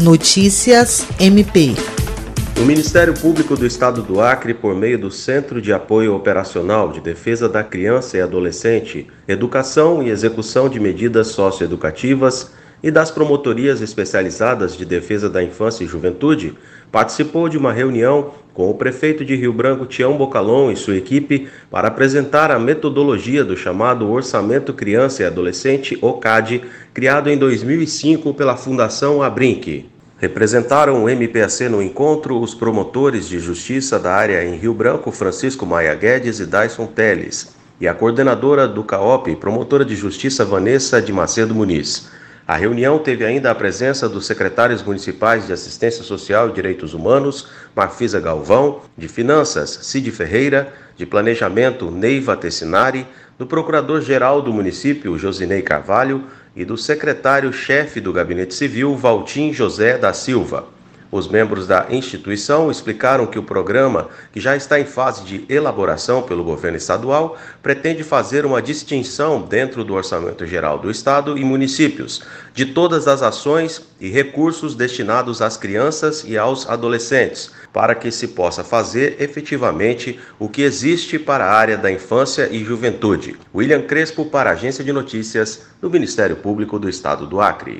Notícias MP. O Ministério Público do Estado do Acre, por meio do Centro de Apoio Operacional de Defesa da Criança e Adolescente, Educação e Execução de Medidas Socioeducativas e das Promotorias Especializadas de Defesa da Infância e Juventude, participou de uma reunião com o prefeito de Rio Branco, Tião Bocalon, e sua equipe para apresentar a metodologia do chamado Orçamento Criança e Adolescente, OCAD, criado em 2005 pela Fundação Abrinq. Representaram o MPAC no encontro os promotores de justiça da área em Rio Branco, Francisco Maia Guedes e Dyson Teles, e a coordenadora do CAOP, promotora de justiça Vanessa de Macedo Muniz. A reunião teve ainda a presença dos secretários municipais de Assistência Social e Direitos Humanos, Marfisa Galvão, de Finanças, Cid Ferreira, de Planejamento, Neiva Tessinari, do Procurador-Geral do município, Josinei Carvalho, e do secretário-chefe do Gabinete Civil, Valtim José da Silva. Os membros da instituição explicaram que o programa, que já está em fase de elaboração pelo governo estadual, pretende fazer uma distinção dentro do Orçamento Geral do Estado e municípios de todas as ações e recursos destinados às crianças e aos adolescentes, para que se possa fazer efetivamente o que existe para a área da infância e juventude. William Crespo, para a Agência de Notícias do Ministério Público do Estado do Acre.